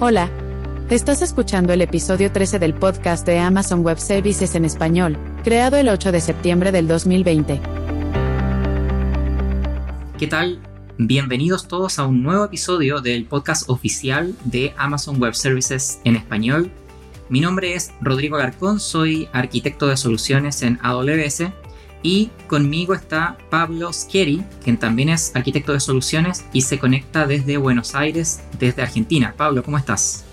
Hola. Estás escuchando el episodio 13 del podcast de Amazon Web Services en español, creado el 8 de septiembre del 2020. ¿Qué tal? Bienvenidos todos a un nuevo episodio del podcast oficial de Amazon Web Services en español. Mi nombre es Rodrigo Garcón, soy arquitecto de soluciones en AWS y conmigo está Pablo Schieri, quien también es arquitecto de soluciones y se conecta desde Buenos Aires, desde Argentina. Pablo, ¿cómo estás?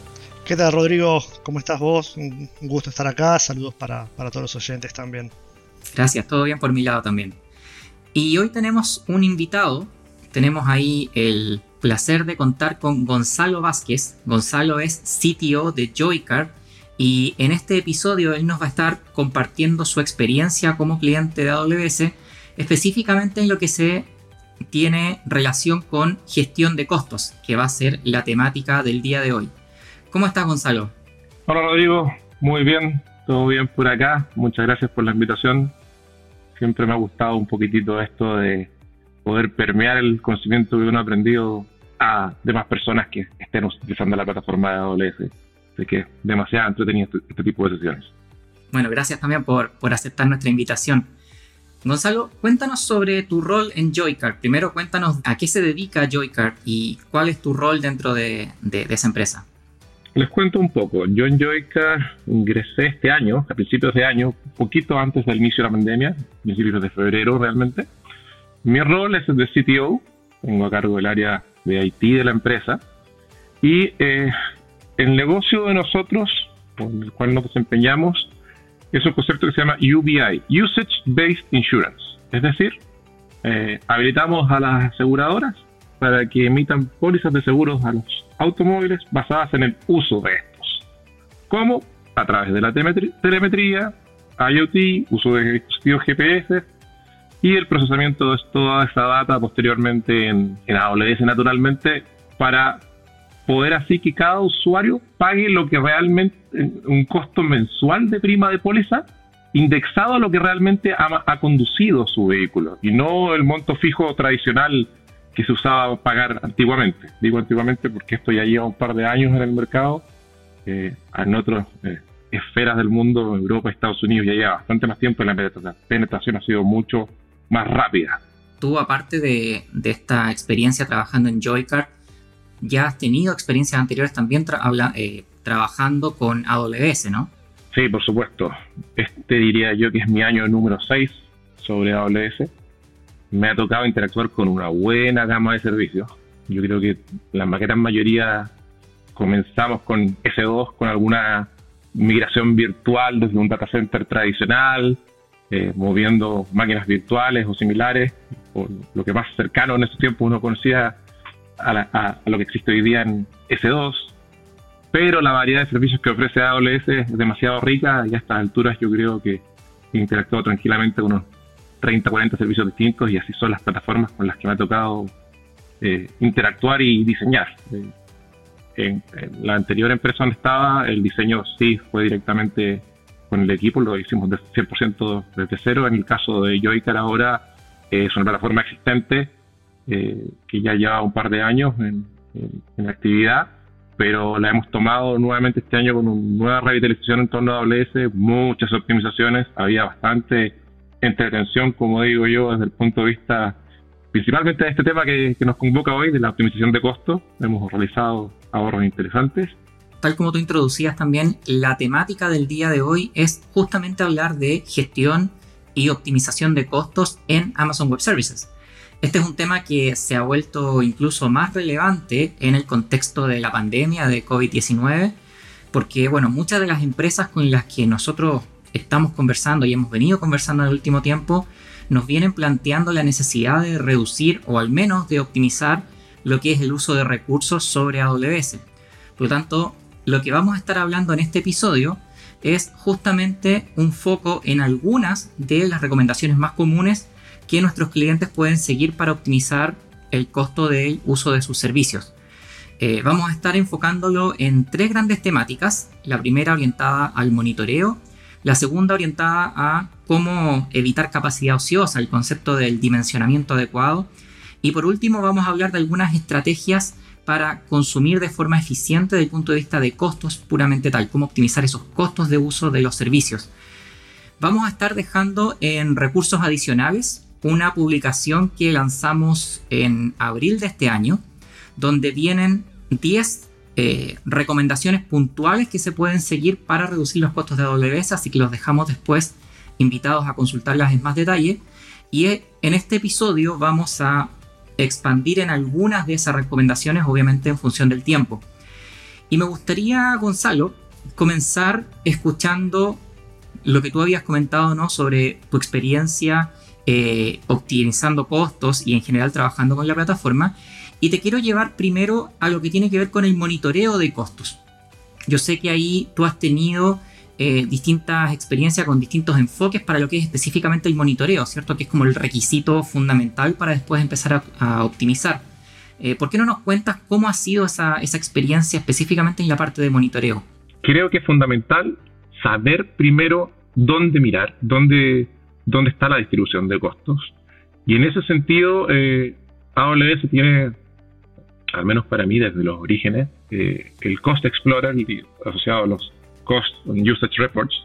¿Qué tal, Rodrigo? ¿Cómo estás vos? Un gusto estar acá. Saludos para, para todos los oyentes también. Gracias, todo bien por mi lado también. Y hoy tenemos un invitado. Tenemos ahí el placer de contar con Gonzalo Vázquez. Gonzalo es CTO de Joycard y en este episodio él nos va a estar compartiendo su experiencia como cliente de AWS, específicamente en lo que se tiene relación con gestión de costos, que va a ser la temática del día de hoy. ¿Cómo estás, Gonzalo? Hola, Rodrigo. Muy bien, todo bien por acá. Muchas gracias por la invitación. Siempre me ha gustado un poquitito esto de poder permear el conocimiento que uno ha aprendido a demás personas que estén utilizando la plataforma de AWS. Así que demasiado entretenido este, este, tipo de sesiones. Bueno, gracias también por, por aceptar nuestra invitación. Gonzalo, cuéntanos sobre tu rol en Joycard. Primero cuéntanos a qué se dedica Joycard y cuál es tu rol dentro de, de, esa empresa. Les cuento un poco. Yo en Joycard ingresé este año, a principios de año, poquito antes del inicio de la pandemia, principios de febrero realmente. Mi rol es el de CTO, tengo a cargo del área de IT de la empresa y eh, el negocio de nosotros, con el cual nos desempeñamos, es un concepto que se llama UBI, Usage Based Insurance. Es decir, eh, habilitamos a las aseguradoras para que emitan pólizas de seguros a los automóviles basadas en el uso de estos. ¿Cómo? A través de la telemetría, IoT, uso de dispositivos GPS y el procesamiento de toda esa data posteriormente en, en AWS naturalmente para poder así que cada usuario pague lo que realmente, un costo mensual de prima de póliza indexado a lo que realmente ha, conducido su vehículo y no el monto fijo tradicional que se usaba pagar antiguamente. Digo antiguamente porque esto ya lleva un par de años en el mercado. Eh, en otras eh, esferas del mundo, Europa, Estados Unidos, ya lleva bastante más tiempo y la penetración ha sido mucho más rápida. Tú, aparte de, de esta experiencia trabajando en Joycard, ya has tenido experiencias anteriores también eh, trabajando con AWS, ¿no? Sí, por supuesto. Este diría yo que es mi año número 6 sobre AWS. Me ha tocado interactuar con una buena gama de servicios. Yo creo que la gran mayoría comenzamos con S2, con alguna migración virtual desde un data center tradicional, eh, moviendo máquinas virtuales o similares, o lo que más cercano en ese tiempo uno conocía a, lo que existe hoy día en S2, pero la variedad de servicios que ofrece AWS es demasiado rica y a estas alturas yo creo que he interactuado tranquilamente con unos 30, 40 servicios distintos y así son las plataformas con las que me ha tocado eh, interactuar y diseñar. Eh, en, la anterior empresa donde estaba, el diseño sí fue directamente con el equipo, lo hicimos de 100% desde cero. En el caso de Joycar ahora eh, es una plataforma existente eh, que ya lleva un par de años en, actividad, pero la hemos tomado nuevamente este año con una nueva revitalización en torno a AWS, muchas optimizaciones, había bastante entretención, como digo yo, desde el punto de vista principalmente de este tema que, que nos convoca hoy, de la optimización de costos. Hemos realizado ahorros interesantes. Tal como tú introducías también, la temática del día de hoy es justamente hablar de gestión y optimización de costos en Amazon Web Services. Este es un tema que se ha vuelto incluso más relevante en el contexto de la pandemia de COVID-19, porque bueno, muchas de las empresas con las que nosotros estamos conversando y hemos venido conversando en el último tiempo, nos vienen planteando la necesidad de reducir o al menos de optimizar lo que es el uso de recursos sobre AWS. Por lo tanto, lo que vamos a estar hablando en este episodio es justamente un foco en algunas de las recomendaciones más comunes que nuestros clientes pueden seguir para optimizar el costo del uso de sus servicios. Eh, vamos a estar enfocándolo en tres grandes temáticas. La primera orientada al monitoreo, la segunda orientada a cómo evitar capacidad ociosa, el concepto del dimensionamiento adecuado. Y por último vamos a hablar de algunas estrategias para consumir de forma eficiente desde el punto de vista de costos puramente tal, cómo optimizar esos costos de uso de los servicios. Vamos a estar dejando en recursos adicionales una publicación que lanzamos en abril de este año, donde vienen 10 eh, recomendaciones puntuales que se pueden seguir para reducir los costos de AWS, así que los dejamos después invitados a consultarlas en más detalle. Y eh, en este episodio vamos a expandir en algunas de esas recomendaciones, obviamente en función del tiempo. Y me gustaría, Gonzalo, comenzar escuchando lo que tú habías comentado ¿no? sobre tu experiencia eh, optimizando costos y en general trabajando con la plataforma. Y te quiero llevar primero a lo que tiene que ver con el monitoreo de costos. Yo sé que ahí tú has tenido eh, distintas experiencias con distintos enfoques para lo que es específicamente el monitoreo, ¿cierto? Que es como el requisito fundamental para después empezar a, optimizar. Eh, ¿Por qué no nos cuentas cómo ha sido esa, esa experiencia específicamente en la parte de monitoreo? Creo que es fundamental saber primero dónde mirar, dónde, dónde está la distribución de costos. Y en ese sentido, eh, AWS tiene, al menos para mí desde los orígenes, eh, el Cost Explorer asociado a los Cost Usage Reports,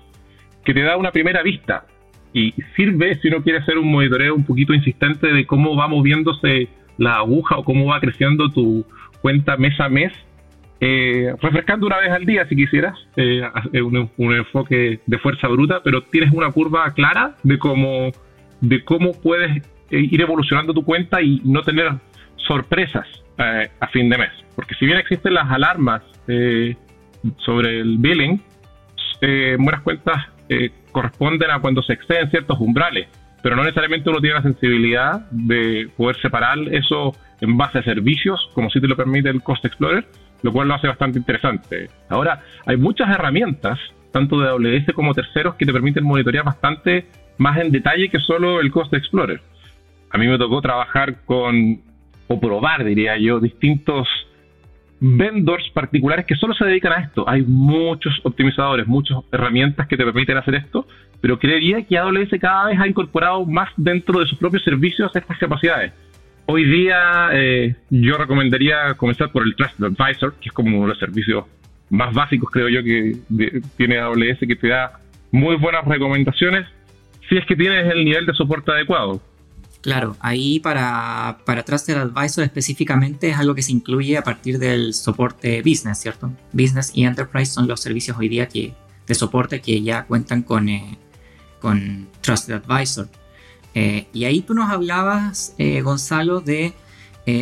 que te da una primera vista y sirve si uno quiere hacer un monitoreo un poquito insistente de cómo va moviéndose la aguja o cómo va creciendo tu cuenta mes a mes, eh, refrescando una vez al día si quisieras, eh, un, enfoque de fuerza bruta, pero tienes una curva clara de cómo, de cómo puedes eh, ir evolucionando tu cuenta y no tener sorpresas a fin de mes. Porque si bien existen las alarmas sobre el billing, eh, buenas cuentas eh, corresponden a cuando se exceden ciertos umbrales, pero no necesariamente uno tiene la sensibilidad de poder separar eso en base a servicios, como si te lo permite el Cost Explorer, lo cual lo hace bastante interesante. Ahora, hay muchas herramientas, tanto de AWS como terceros, que te permiten monitorear bastante más en detalle que solo el Cost Explorer. A mí me tocó trabajar con, o probar, diría yo, distintos vendors particulares que solo se dedican a esto. Hay muchos optimizadores, muchas herramientas que te permiten hacer esto, pero creería que AWS cada vez ha incorporado más dentro de sus propios servicios estas capacidades. Hoy día eh, yo recomendaría comenzar por el Trusted Advisor, que es como uno de los servicios más básicos, creo yo, que tiene AWS, que te da muy buenas recomendaciones si es que tienes el nivel de soporte adecuado. Claro, ahí para, para Trusted Advisor específicamente es algo que se incluye a partir del soporte business, ¿cierto? Business y Enterprise son los servicios hoy día que, de soporte que ya cuentan con, eh, con Trusted Advisor. Eh, y ahí tú nos hablabas, eh, Gonzalo, de,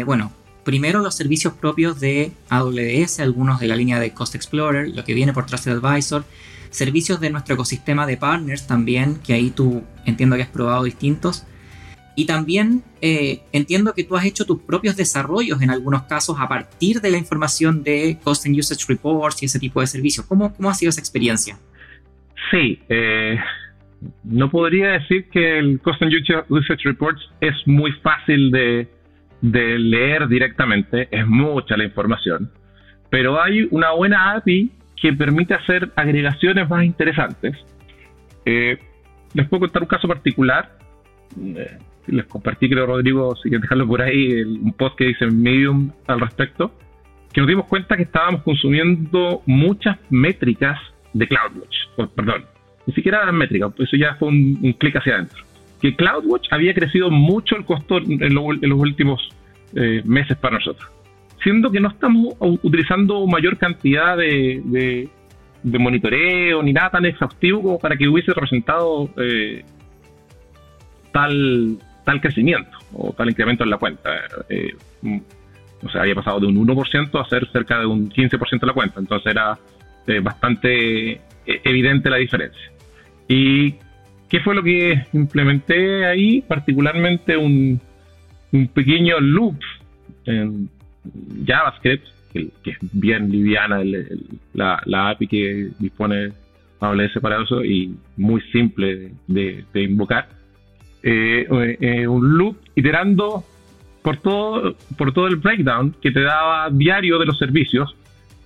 bueno, primero los servicios propios de AWS, algunos de la línea de Cost Explorer, lo que viene por Trusted Advisor, servicios de nuestro ecosistema de partners también, que ahí tú entiendo que has probado distintos. Y también eh, entiendo que tú has hecho tus propios desarrollos en algunos casos a partir de la información de Cost and Usage Reports y ese tipo de servicios. ¿Cómo, cómo ha sido esa experiencia? Sí, eh, no podría decir que el Cost and Usage Reports es muy fácil de, de leer directamente, es mucha la información, pero hay una buena API que permite hacer agregaciones más interesantes. Eh, les puedo contar un caso particular les compartí, creo, Rodrigo, si quieren dejarlo por ahí, un post que dice Medium al respecto, que nos dimos cuenta que estábamos consumiendo muchas métricas de CloudWatch, perdón, ni siquiera las métricas, eso ya fue un, clic hacia adentro. Que CloudWatch había crecido mucho el costo en, los últimos eh, meses para nosotros, siendo que no estamos utilizando mayor cantidad de, monitoreo ni nada tan exhaustivo como para que hubiese representado eh, tal tal crecimiento o tal incremento en la cuenta. Eh, mm, o sea, había pasado de un 1% a ser cerca de un 15% de la cuenta. Entonces era bastante evidente la diferencia. ¿Y qué fue lo que implementé ahí? Particularmente un, un pequeño loop en JavaScript, que, es bien liviana la, la, API que dispone AWS para eso y muy simple de invocar eh, eh, un loop iterando por todo, por todo el breakdown que te daba diario de los servicios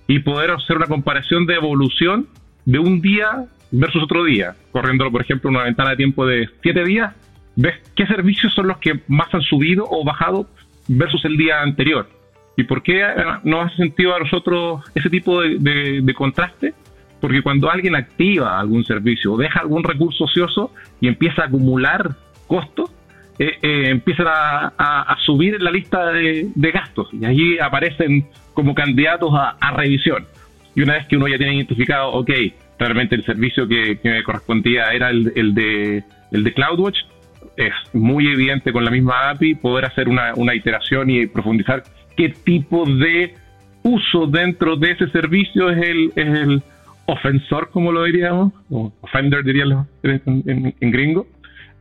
y poder hacer una comparación de evolución de un día versus otro día, corriendo por ejemplo una ventana de tiempo de 7 días, ves qué servicios son los que más han subido o bajado versus el día anterior. ¿Y por qué eh, nos hace sentido a nosotros ese tipo de, contraste? Porque cuando alguien activa algún servicio o deja algún recurso ocioso y empieza a acumular costos, eh, eh, empiezan a, subir en la lista de, gastos y allí aparecen como candidatos a, revisión. Y una vez que uno ya tiene identificado, ok, realmente el servicio que, me correspondía era el, el, de, el de CloudWatch, es muy evidente con la misma API poder hacer una, una iteración y profundizar qué tipo de uso dentro de ese servicio es el, es el ofensor, como lo diríamos, o offender dirían en, en, gringo.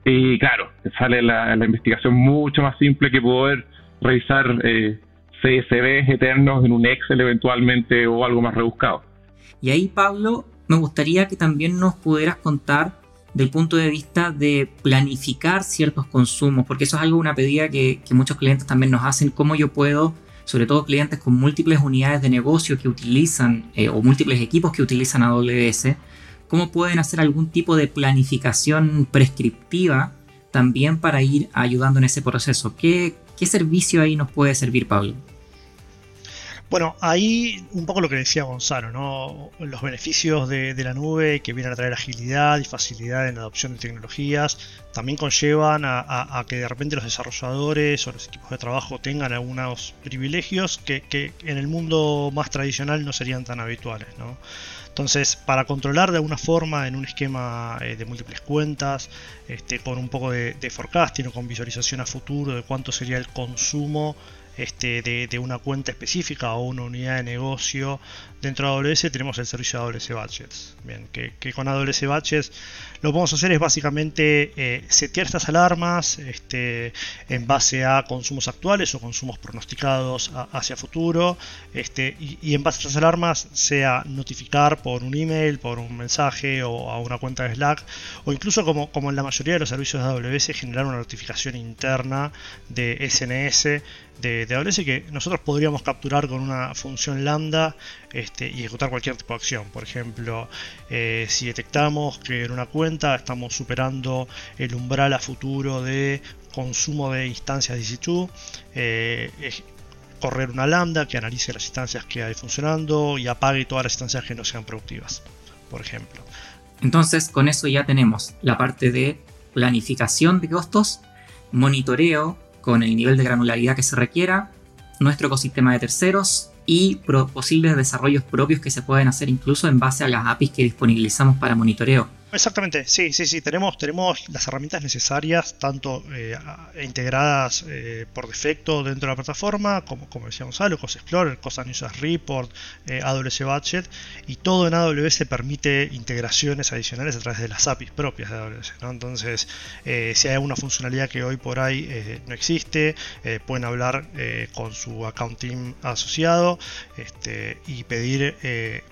Y claro, sale la, investigación mucho más simple que poder revisar eh, CSVs eternos en un Excel eventualmente o algo más rebuscado. Y ahí, Pablo, me gustaría que también nos pudieras contar del punto de vista de planificar ciertos consumos, porque eso es algo, una pedida que, muchos clientes también nos hacen, cómo yo puedo, sobre todo clientes con múltiples unidades de negocio que utilizan eh, o múltiples equipos que utilizan AWS, cómo pueden hacer algún tipo de planificación prescriptiva también para ir ayudando en ese proceso. ¿Qué, qué servicio ahí nos puede servir, Pablo? Bueno, ahí un poco lo que decía Gonzalo, ¿no? Los beneficios de, la nube que vienen a traer agilidad y facilidad en la adopción de tecnologías también conllevan a, que de repente los desarrolladores o los equipos de trabajo tengan algunos privilegios que, en el mundo más tradicional no serían tan habituales, ¿no? Entonces, para controlar de alguna forma en un esquema eh, de múltiples cuentas, este, con un poco de, de forecasting o con visualización a futuro de cuánto sería el consumo este, de, una cuenta específica o una unidad de negocio dentro de AWS tenemos el servicio de AWS Budgets. Bien, que, con AWS Budgets lo que podemos hacer es básicamente eh, setear estas alarmas este, en base a consumos actuales o consumos pronosticados hacia futuro. Este, y, en base a estas alarmas, sea notificar por un email, por un mensaje o a una cuenta de Slack, o incluso como, como en la mayoría de los servicios de AWS, generar una notificación interna de SNS de, de AWS que nosotros podríamos capturar con una función lambda este, y ejecutar cualquier tipo de acción. Por ejemplo, eh, si detectamos que en una cuenta estamos superando el umbral a futuro de consumo de instancias EC2, eh, correr una lambda que analice las instancias que hay funcionando y apague todas las instancias que no sean productivas, por ejemplo. Entonces, con eso ya tenemos la parte de planificación de costos, monitoreo con el nivel de granularidad que se requiera, nuestro ecosistema de terceros y posibles desarrollos propios que se pueden hacer incluso en base a las APIs que disponibilizamos para monitoreo. Exactamente, sí, sí, sí, tenemos, tenemos las herramientas necesarias, tanto eh, integradas eh, por defecto dentro de la plataforma, como, como decía Gonzalo, COS Explorer, COS News Report, eh, AWS Budget, y todo en AWS permite integraciones adicionales a través de las APIs propias de AWS. Entonces, si hay alguna funcionalidad que hoy por ahí no existe, pueden hablar con su account team asociado este, y pedir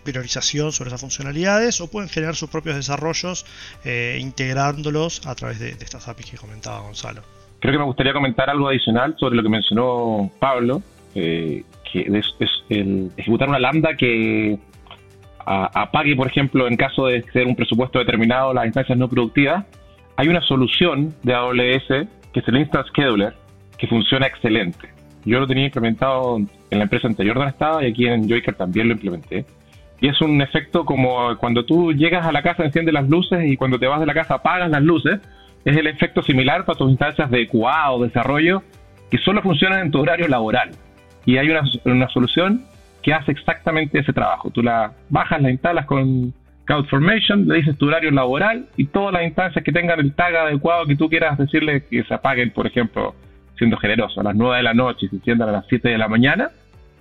priorización sobre esas funcionalidades, o pueden generar sus propios desarrollos eh, integrándolos a través de, estas APIs que comentaba Gonzalo. Creo que me gustaría comentar algo adicional sobre lo que mencionó Pablo, eh, que es, el ejecutar una lambda que apague, por ejemplo, en caso de ser un presupuesto determinado, las instancias no productivas. Hay una solución de AWS que es el Instance Scheduler, que funciona excelente. Yo lo tenía implementado en la empresa anterior donde estaba y aquí en Joyker también lo implementé. Y es un efecto como cuando tú llegas a la casa, enciendes las luces y cuando te vas de la casa apagas las luces. Es el efecto similar para tus instancias de QA o desarrollo que solo funcionan en tu horario laboral. Y hay una, una solución que hace exactamente ese trabajo. Tú la bajas, la instalas con CloudFormation, le dices tu horario laboral y todas las instancias que tengan el tag adecuado que tú quieras decirle que se apaguen, por ejemplo, siendo generoso, a las 9 de la noche y se enciendan a las 7 de la mañana,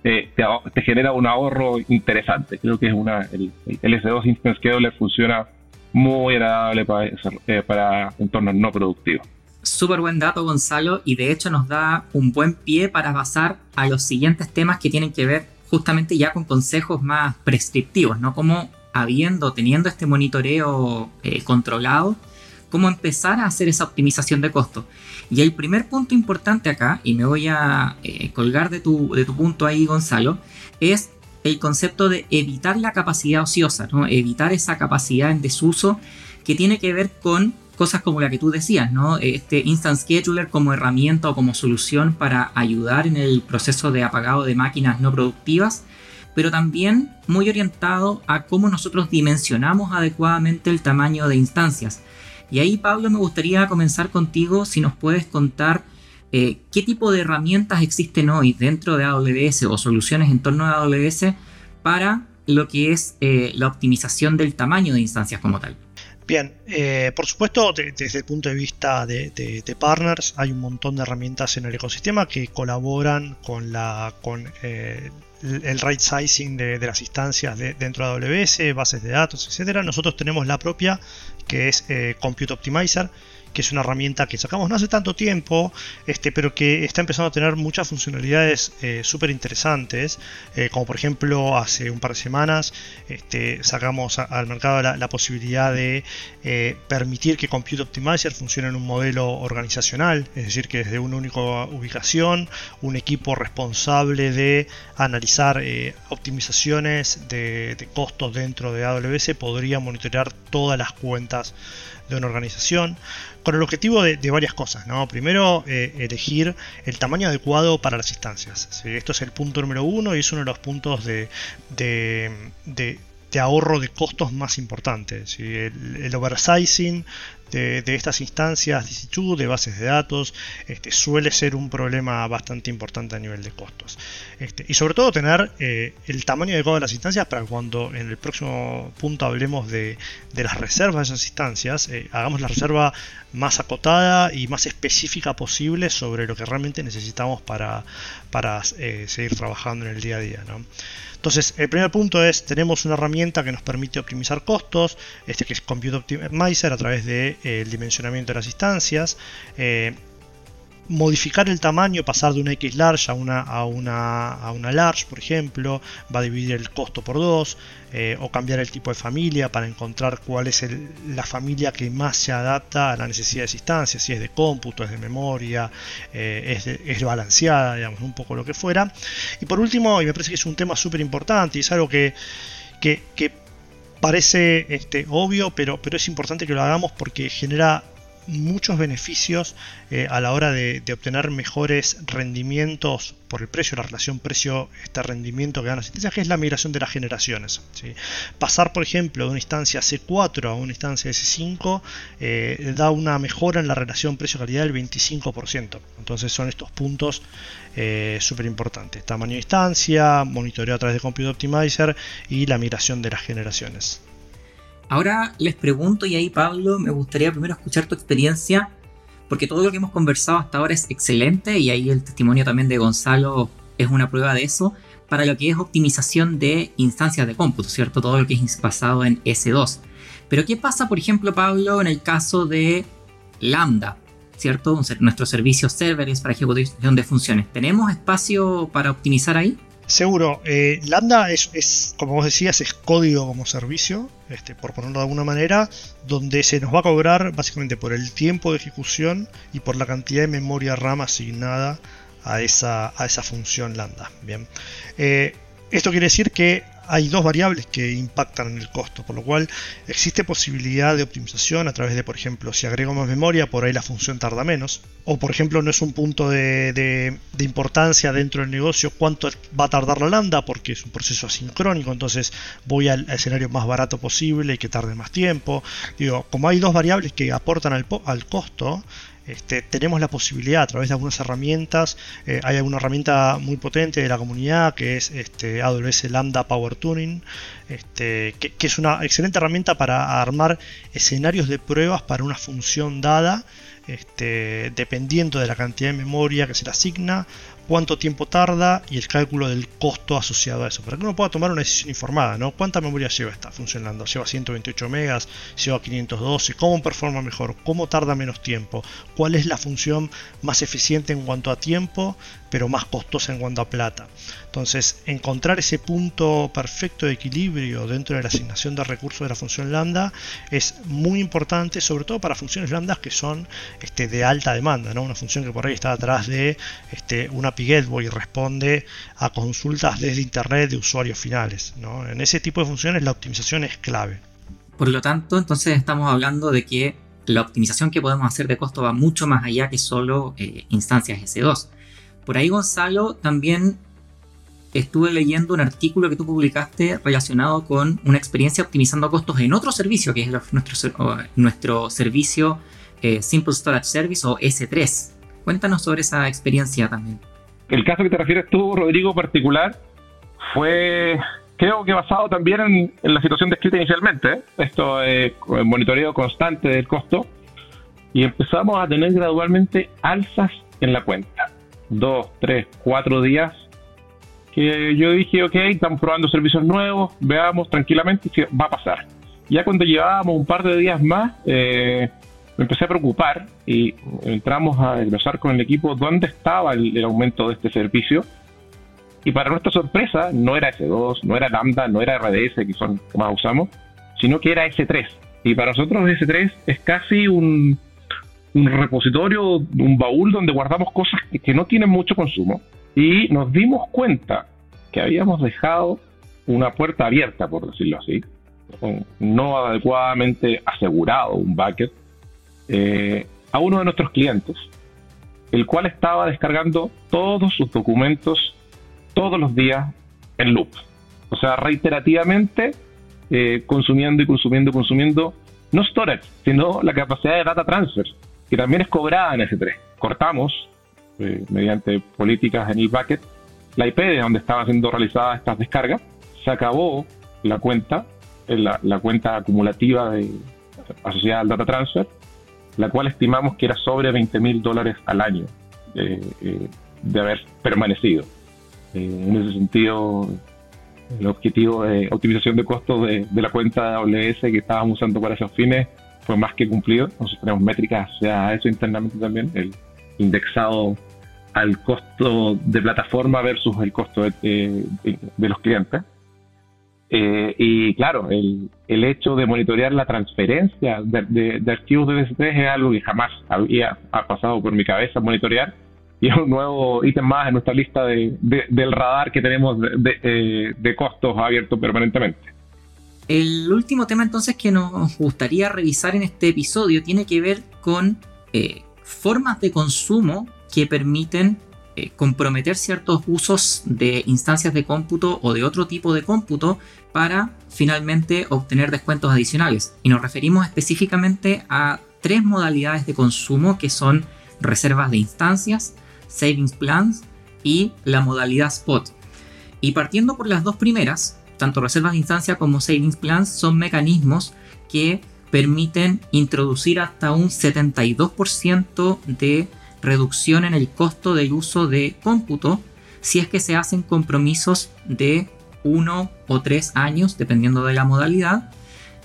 te, genera un ahorro interesante. Creo que es una el, S2 Instance Scheduler funciona muy agradable para, eh, para entornos no productivos. Súper buen dato, Gonzalo, y de hecho nos da un buen pie para pasar a los siguientes temas que tienen que ver justamente ya con consejos más prescriptivos, ¿no? Como habiendo, teniendo este monitoreo eh, controlado, cómo empezar a hacer esa optimización de costos. Y el primer punto importante acá, y me voy a eh, colgar de tu, de tu punto ahí, Gonzalo, es el concepto de evitar la capacidad ociosa, ¿no? evitar esa capacidad en desuso que tiene que ver con cosas como la que tú decías, ¿no? Este Instant Scheduler como herramienta o como solución para ayudar en el proceso de apagado de máquinas no productivas, pero también muy orientado a cómo nosotros dimensionamos adecuadamente el tamaño de instancias. Y ahí, Pablo, me gustaría comenzar contigo si nos puedes contar eh, qué tipo de herramientas existen hoy dentro de AWS o soluciones en torno a AWS para lo que es eh, la optimización del tamaño de instancias como tal. Bien, eh, por supuesto, desde el punto de vista de, partners, hay un montón de herramientas en el ecosistema que colaboran con, la, con el right sizing de, las instancias dentro de AWS, bases de datos, etc. Nosotros tenemos la propia, que es Compute Optimizer, que es una herramienta que sacamos no hace tanto tiempo, este, pero que está empezando a tener muchas funcionalidades eh, súper interesantes, eh, como por ejemplo hace un par de semanas este, sacamos al mercado la, posibilidad de eh, permitir que Compute Optimizer funcione en un modelo organizacional, es decir, que desde una única ubicación, un equipo responsable de analizar optimizaciones de, de costos dentro de AWS podría monitorear todas las cuentas de una organización con el objetivo de, varias cosas. ¿no? Primero, eh, elegir el tamaño adecuado para las instancias. Esto es el punto número uno y es uno de los puntos de, de ahorro de costos más importantes. El, oversizing de, estas instancias de situ, de bases de datos, este, suele ser un problema bastante importante a nivel de costos. Este, y sobre todo tener eh, el tamaño adecuado de las instancias para cuando en el próximo punto hablemos de, las reservas de esas instancias, eh, hagamos la reserva más acotada y más específica posible sobre lo que realmente necesitamos para, para eh, seguir trabajando en el día a día. Entonces, el primer punto es, tenemos una herramienta que nos permite optimizar costos, este que es Compute Optimizer a través del de, dimensionamiento de las instancias. Eh, modificar el tamaño, pasar de una X large a una, a una, a una large, por ejemplo, va a dividir el costo por dos, eh, o cambiar el tipo de familia para encontrar cuál es la familia que más se adapta a la necesidad de instancias, si es de cómputo, es de memoria, eh, es, es, balanceada, digamos, un poco lo que fuera. Y por último, y me parece que es un tema súper importante y es algo que, que parece este, obvio, pero, pero es importante que lo hagamos porque genera muchos beneficios eh, a la hora de, obtener mejores rendimientos por el precio, la relación precio-rendimiento que dan las instancias, que es la migración de las generaciones. Pasar, por ejemplo, de una instancia C4 a una instancia S5 eh, da una mejora en la relación precio-calidad del 25%. Entonces son estos puntos eh, súper importantes. Tamaño de instancia, monitoreo a través de Compute Optimizer y la migración de las generaciones. Ahora les pregunto, y ahí Pablo, me gustaría primero escuchar tu experiencia, porque todo lo que hemos conversado hasta ahora es excelente, y ahí el testimonio también de Gonzalo es una prueba de eso, para lo que es optimización de instancias de cómputo, ¿cierto? Todo lo que es basado en S2. Pero ¿qué pasa, por ejemplo, Pablo, en el caso de Lambda? ¿Cierto? Nuestros servicios serverless para ejecución de funciones. ¿Tenemos espacio para optimizar ahí? Seguro, eh, Lambda es, como vos decías, es código como servicio, este, por ponerlo de alguna manera, donde se nos va a cobrar básicamente por el tiempo de ejecución y por la cantidad de memoria RAM asignada a esa, a esa función Lambda. Bien. Eh, esto quiere decir que hay dos variables que impactan en el costo, por lo cual existe posibilidad de optimización a través de, por ejemplo, si agrego más memoria, por ahí la función tarda menos, o por ejemplo no es un punto de, importancia dentro del negocio cuánto va a tardar la lambda, porque es un proceso asincrónico, entonces voy al, escenario más barato posible y que tarde más tiempo. Digo, como hay dos variables que aportan al, al costo, este, tenemos la posibilidad a través de algunas herramientas, eh, hay alguna herramienta muy potente de la comunidad que es este, AWS Lambda Power Tuning, este, que, es una excelente herramienta para armar escenarios de pruebas para una función dada, dependiendo de la cantidad de memoria que se le asigna cuánto tiempo tarda y el cálculo del costo asociado a eso, para que uno pueda tomar una decisión informada, ¿no? ¿Cuánta memoria lleva esta funcionando? ¿Lleva 128 megas? ¿Lleva 512? ¿Cómo performa mejor? ¿Cómo tarda menos tiempo? ¿Cuál es la función más eficiente en cuanto a tiempo, pero más costosa en cuanto a plata? Entonces, encontrar ese punto perfecto de equilibrio dentro de la asignación de recursos de la función lambda es muy importante, sobre todo para funciones lambda que son este, de alta demanda. Una función que por ahí está atrás de este, una Gateway responde a consultas desde Internet de usuarios finales. En ese tipo de funciones la optimización es clave. Por lo tanto, entonces estamos hablando de que la optimización que podemos hacer de costo va mucho más allá que solo eh, instancias S2. Por ahí, Gonzalo, también estuve leyendo un artículo que tú publicaste relacionado con una experiencia optimizando costos en otro servicio, que es nuestro, nuestro servicio eh, Simple Storage Service o S3. Cuéntanos sobre esa experiencia también. El caso que te refieres tú, Rodrigo, particular, fue creo que basado también en, la situación descrita inicialmente, ¿eh? esto es monitoreo constante del costo, y empezamos a tener gradualmente alzas en la cuenta. Dos, tres, cuatro días que yo dije, ok, estamos probando servicios nuevos, veamos tranquilamente si va a pasar. Ya cuando llevábamos un par de días más, eh, me empecé a preocupar y entramos a desglosar con el equipo dónde estaba el aumento de este servicio y para nuestra sorpresa, no era S2, no era Lambda, no era RDS, que son que más usamos, sino que era S3. Y para nosotros S3 es casi un, un repositorio, un baúl donde guardamos cosas que, no tienen mucho consumo. Y nos dimos cuenta que habíamos dejado una puerta abierta, por decirlo así, no adecuadamente asegurado un bucket, eh, a uno de nuestros clientes, el cual estaba descargando todos sus documentos todos los días en loop. O sea, reiterativamente eh, consumiendo y consumiendo y consumiendo, no storage, sino la capacidad de data transfer, que también es cobrada en S3. Cortamos, eh, mediante políticas en el bucket, la IP de donde estaban siendo realizadas estas descargas, se acabó la cuenta, eh, la, cuenta acumulativa de, asociada al data transfer, la cual estimamos que era sobre 20 mil dólares al año de haber permanecido. Eh, en ese sentido, el objetivo de optimización de costos de, la cuenta de AWS que estábamos usando para esos fines fue más que cumplido. Nosotros tenemos métricas a eso internamente también, el indexado al costo de plataforma versus el costo de, los clientes. Eh, y claro, el, el, hecho de monitorear la transferencia de, archivos de DS3 es algo que jamás había pasado por mi cabeza monitorear y es un nuevo ítem más en nuestra lista de, del radar que tenemos eh, de, costos abiertos permanentemente. El último tema entonces que nos gustaría revisar en este episodio tiene que ver con eh, formas de consumo que permiten eh, comprometer ciertos usos de instancias de cómputo o de otro tipo de cómputo para finalmente obtener descuentos adicionales. Y nos referimos específicamente a tres modalidades de consumo que son reservas de instancias, Savings Plans y la modalidad Spot. Y partiendo por las dos primeras, tanto reservas de instancia como Savings Plans son mecanismos que permiten introducir hasta un 72% de reducción en el costo del uso de cómputo si es que se hacen compromisos de uno o tres años, dependiendo de la modalidad,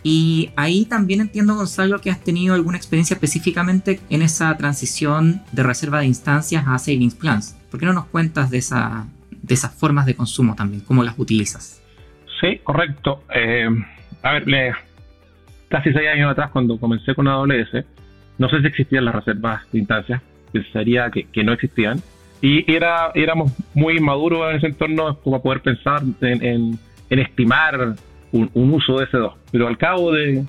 y ahí también entiendo, Gonzalo, que has tenido alguna experiencia específicamente en esa transición de reserva de instancias a Savings Plans. ¿Por qué no nos cuentas de, esa, de esas formas de consumo también? ¿Cómo las utilizas? Correcto. Eh, a ver, casi seis años atrás, cuando comencé con AWS, no sé si existían las reservas de instancias, pensaría que, que no existían. Y era, éramos muy maduros en ese entorno como poder pensar en, en estimar un, uso de S2. Pero al cabo de,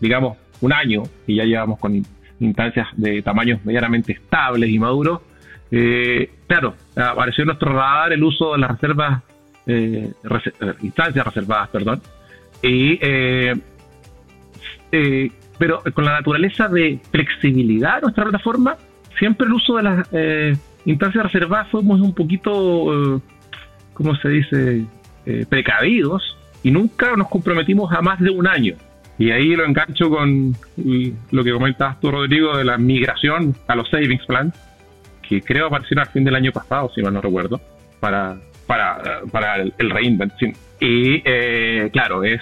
digamos, un año, y ya llevamos con instancias de tamaños medianamente estables y maduros, eh, claro, apareció en nuestro radar el uso de las reservas, eh, eh, instancias reservadas, perdón, y, pero con la naturaleza de flexibilidad de nuestra plataforma, siempre el uso de las instancias reservadas fuimos un poquito, ¿cómo se dice?, precavidos y nunca nos comprometimos a más de un año. Y ahí lo engancho con lo que comentabas tú, Rodrigo, de la migración a los savings plans, que creo apareció al fin del año pasado, si mal no recuerdo, para, para, para el, reinvent. Y eh, claro, es,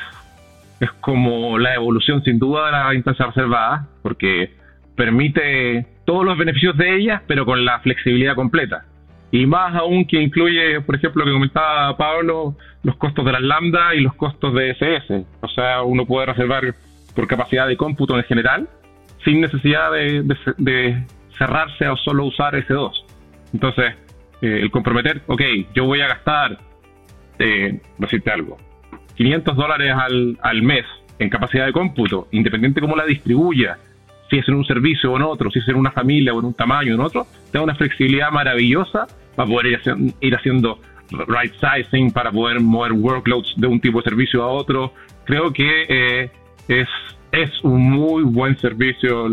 es como la evolución sin duda de la instancia reservada, porque permite todos los beneficios de ellas, pero con la flexibilidad completa y más aún que incluye, por ejemplo, lo que comentaba Pablo, los costos de las lambda y los costos de SS. O sea, uno puede reservar por capacidad de cómputo en general sin necesidad de, cerrarse a solo usar S2. Entonces, eh, el comprometer, ok, yo voy a gastar, eh, decirte algo, 500 dólares al, al mes en capacidad de cómputo, independiente cómo la distribuya, si es en un servicio o en otro, si es en una familia o en un tamaño o en otro, te una flexibilidad maravillosa para poder ir, haciendo right sizing, para poder mover workloads de un tipo de servicio a otro. Creo que eh, es, es un muy buen servicio.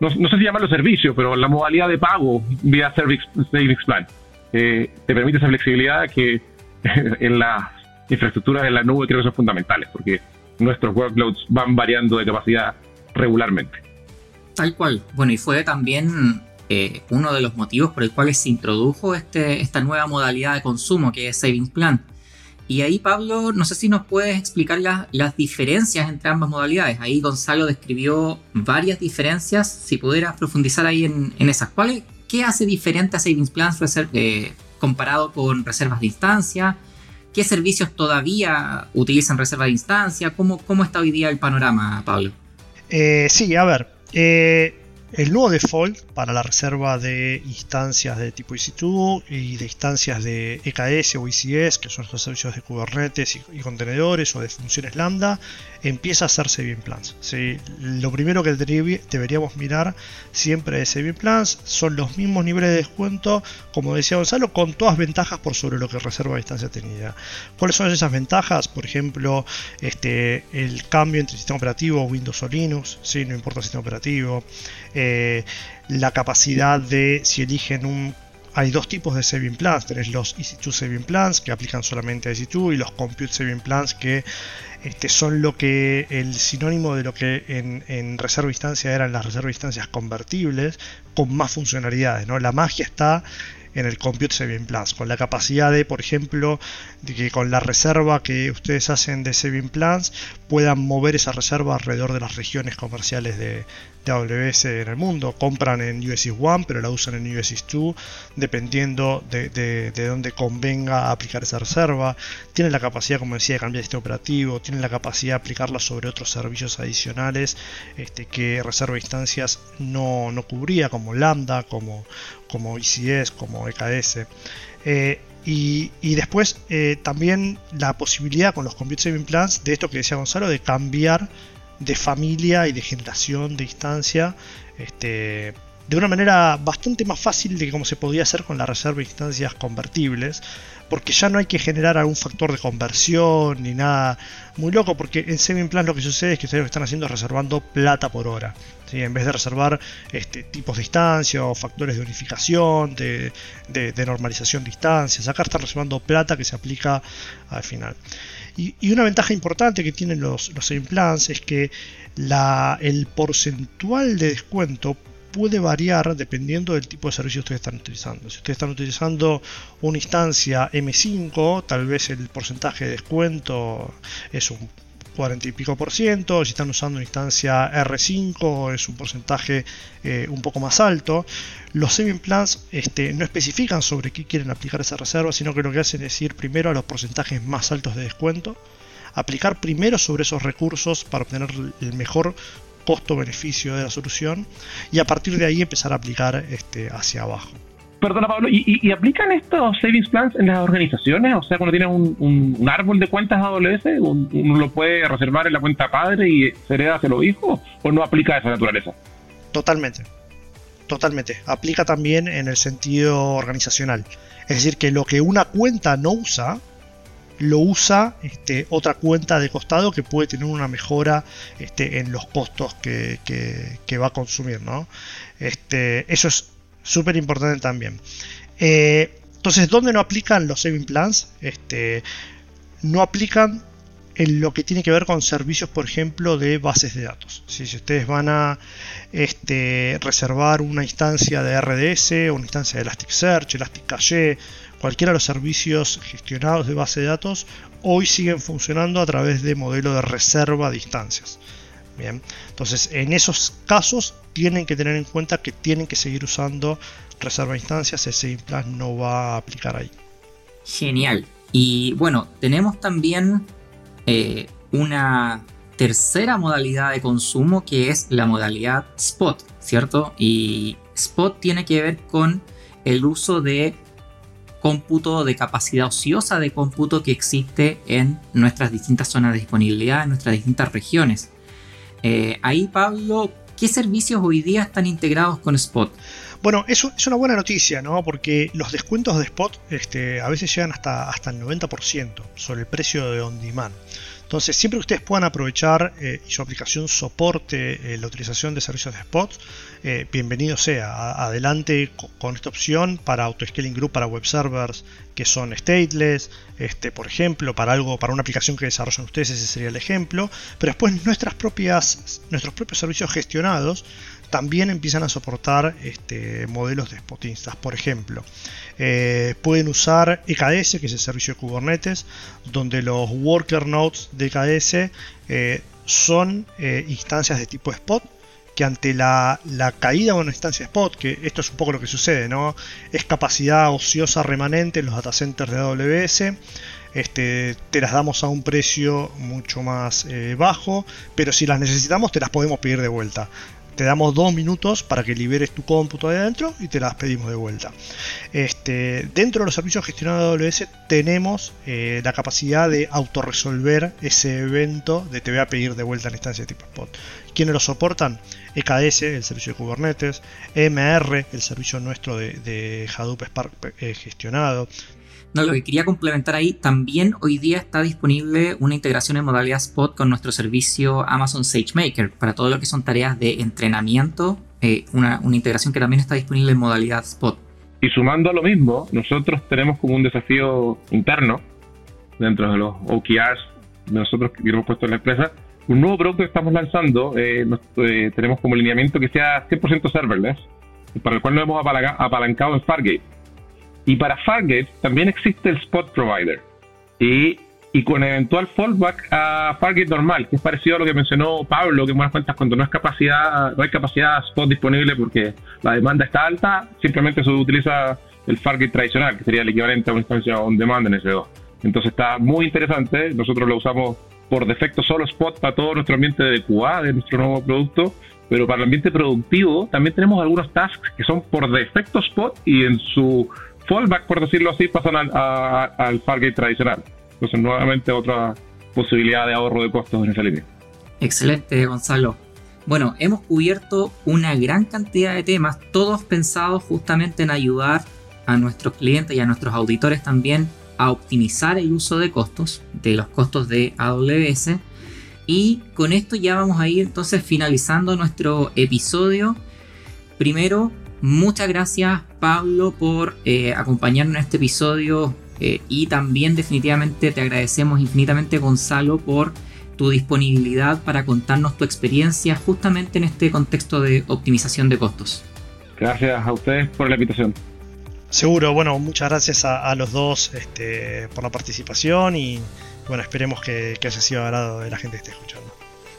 No, sé si llamarlo servicio, pero la modalidad de pago vía Service Savings Plan eh, te permite esa flexibilidad que en la infraestructura de la nube creo que son fundamentales, porque nuestros workloads van variando de capacidad regularmente. Tal cual. Bueno, y fue también eh, uno de los motivos por el cual se introdujo este, esta nueva modalidad de consumo que es Savings Plan. Y ahí, Pablo, no sé si nos puedes explicar las diferencias entre ambas modalidades. Ahí Gonzalo describió varias diferencias. Si pudieras profundizar ahí en, esas. ¿Cuál, ¿Qué hace diferente a Savings Plan eh, comparado con reservas de instancia? ¿Qué servicios todavía utilizan reserva de instancia? ¿Cómo, cómo está hoy día el panorama, Pablo? Eh, sí, a ver. Eh, el nuevo default para la reserva de instancias de tipo EC2 y de instancias de EKS o ECS, que son los servicios de Kubernetes y, contenedores o de funciones lambda, empieza a hacerse bien plans. Lo primero que deberíamos mirar siempre de Saving Plans son los mismos niveles de descuento, como decía Gonzalo, con todas ventajas por sobre lo que reserva de instancia tenida. ¿Cuáles son esas ventajas? Por ejemplo, este, el cambio entre sistema operativo, Windows o Linux, ¿sí? no importa el sistema operativo. Eh, la capacidad de, si eligen un hay dos tipos de saving plans. Tenés los EC2 saving plans que aplican solamente a EC2 y los compute saving plans que este, son lo que el sinónimo de lo que en, reserva instancia eran las reservas de instancias convertibles con más funcionalidades. ¿no? La magia está en el Compute Saving Plans, con la capacidad de, por ejemplo, de que con la reserva que ustedes hacen de Saving Plans puedan mover esa reserva alrededor de las regiones comerciales de, de AWS en el mundo. Compran en USIS 1, pero la usan en USIS 2, dependiendo de, de, dónde convenga aplicar esa reserva. Tienen la capacidad, como decía, de cambiar sistema operativo, tienen la capacidad de aplicarla sobre otros servicios adicionales este, que reserva de instancias no, no cubría, como Lambda, como, como ICS, como EKS. Eh, y, después eh, también la posibilidad con los Compute Saving Plans de esto que decía Gonzalo, de cambiar de familia y de generación de instancia este, de una manera bastante más fácil de como se podía hacer con la reserva de instancias convertibles, porque ya no hay que generar algún factor de conversión ni nada muy loco, porque en Saving Plan lo que sucede es que ustedes lo que están haciendo es reservando plata por hora. En vez de reservar este, tipos de instancia o factores de unificación, de, normalización de instancias, acá están reservando plata que se aplica al final. Y, una ventaja importante que tienen los, los Plans es que la, el porcentual de descuento puede variar dependiendo del tipo de servicio que ustedes están utilizando. Si ustedes están utilizando una instancia M5, tal vez el porcentaje de descuento es un 40 y pico por ciento. Si están usando una instancia R5 es un porcentaje eh, un poco más alto. Los saving plans este, no especifican sobre qué quieren aplicar esa reserva, sino que lo que hacen es ir primero a los porcentajes más altos de descuento aplicar primero sobre esos recursos para obtener el mejor costo-beneficio de la solución y a partir de ahí empezar a aplicar este, hacia abajo. Perdona Pablo, ¿y, aplican estos savings plans en las organizaciones? O sea, cuando tienen un, árbol de cuentas AWS, ¿uno lo puede reservar en la cuenta padre y se hereda hacia los hijos? ¿O no aplica esa naturaleza? Totalmente, totalmente. Aplica también en el sentido organizacional. Es decir, que lo que una cuenta no usa, lo usa este, otra cuenta de costado que puede tener una mejora este, en los costos que, va a consumir. ¿no? Este, eso es súper importante también. Eh, entonces, ¿dónde no aplican los saving plans? Este, no aplican en lo que tiene que ver con servicios, por ejemplo, de bases de datos. Si ustedes van a este, reservar una instancia de RDS, una instancia de Elasticsearch, Elasticcache, Cualquiera de los servicios gestionados de base de datos hoy siguen funcionando a través de modelo de reserva de instancias. Bien, entonces en esos casos tienen que tener en cuenta que tienen que seguir usando reserva de instancias, ese plan no va a aplicar ahí. Genial. Y bueno, tenemos también eh, una tercera modalidad de consumo que es la modalidad spot, ¿cierto? Y spot tiene que ver con el uso de cómputo de capacidad ociosa de cómputo que existe en nuestras distintas zonas de disponibilidad, en nuestras distintas regiones. Eh, ahí, Pablo, ¿qué servicios hoy día están integrados con Spot? Bueno, eso es una buena noticia, ¿no? Porque los descuentos de Spot este, a veces llegan hasta, hasta el 90% sobre el precio de on demand. Entonces, siempre que ustedes puedan aprovechar eh, y su aplicación soporte eh, la utilización de servicios de Spot, eh, bienvenido sea. adelante con, esta opción para Autoscaling Group, para web servers que son stateless, este, por ejemplo, para algo, para una aplicación que desarrollan ustedes, ese sería el ejemplo. Pero después nuestras propias, nuestros propios servicios gestionados también empiezan a soportar este, modelos de spot instas. Por ejemplo, eh, pueden usar EKS, que es el servicio de Kubernetes, donde los worker nodes de EKS eh, son instancias de tipo spot que ante la, caída de una instancia spot, que esto es un poco lo que sucede, ¿no? Es capacidad ociosa remanente en los data centers de AWS. Este, te las damos a un precio mucho más bajo, pero si las necesitamos te las podemos pedir de vuelta te damos dos minutos para que liberes tu cómputo de adentro y te las pedimos de vuelta. Este, dentro de los servicios gestionados de AWS tenemos eh, la capacidad de autorresolver ese evento de te voy a pedir de vuelta la instancia de tipo spot. ¿Quiénes lo soportan? EKS, el servicio de Kubernetes, MR, el servicio nuestro de, Hadoop Spark eh, gestionado, no, lo que quería complementar ahí, también hoy día está disponible una integración en modalidad Spot con nuestro servicio Amazon SageMaker para todo lo que son tareas de entrenamiento, eh, una, integración que también está disponible en modalidad Spot. Y sumando a lo mismo, nosotros tenemos como un desafío interno dentro de los OKRs nosotros que hemos puesto en la empresa, un nuevo producto que estamos lanzando, eh, eh, tenemos como lineamiento que sea 100% serverless, para el cual nos hemos apalancado en Fargate y para Fargate también existe el Spot Provider. Y, y con eventual fallback a Fargate normal, que es parecido a lo que mencionó Pablo, que en buenas cuentas cuando no, es capacidad, no hay capacidad Spot disponible porque la demanda está alta, simplemente se utiliza el Fargate tradicional, que sería el equivalente a una instancia on demand en S2. Entonces está muy interesante, nosotros lo usamos por defecto solo Spot para todo nuestro ambiente de QA, de nuestro nuevo producto, pero para el ambiente productivo también tenemos algunos tasks que son por defecto Spot y en su fallback, por decirlo así, pasan al, al Fargate tradicional. Entonces, nuevamente otra posibilidad de ahorro de costos en esa línea. Excelente, Gonzalo. Bueno, hemos cubierto una gran cantidad de temas, todos pensados justamente en ayudar a nuestros clientes y a nuestros auditores también a optimizar el uso de costos, de los costos de AWS. Y con esto ya vamos a ir entonces finalizando nuestro episodio. Primero, Muchas gracias Pablo por eh, acompañarnos en este episodio eh, y también definitivamente te agradecemos infinitamente Gonzalo por tu disponibilidad para contarnos tu experiencia justamente en este contexto de optimización de costos. Gracias a ustedes por la invitación. Seguro, bueno, muchas gracias a, los dos este, por la participación y bueno, esperemos que, que haya sido agrado de la gente que esté escuchando.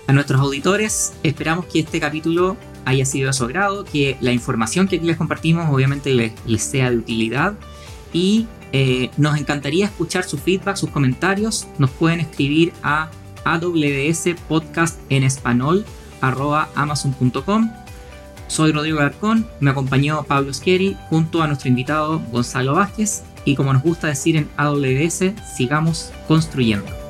A nuestros auditores, esperamos que este capítulo haya sido de su agrado, que la información que aquí les compartimos obviamente les, sea de utilidad y eh, nos encantaría escuchar su feedback, sus comentarios. Nos pueden escribir a AWS Podcast en español amazon.com. Soy Rodrigo Garcón, me acompañó Pablo Schieri junto a nuestro invitado Gonzalo Vázquez y como nos gusta decir en AWS, sigamos construyendo.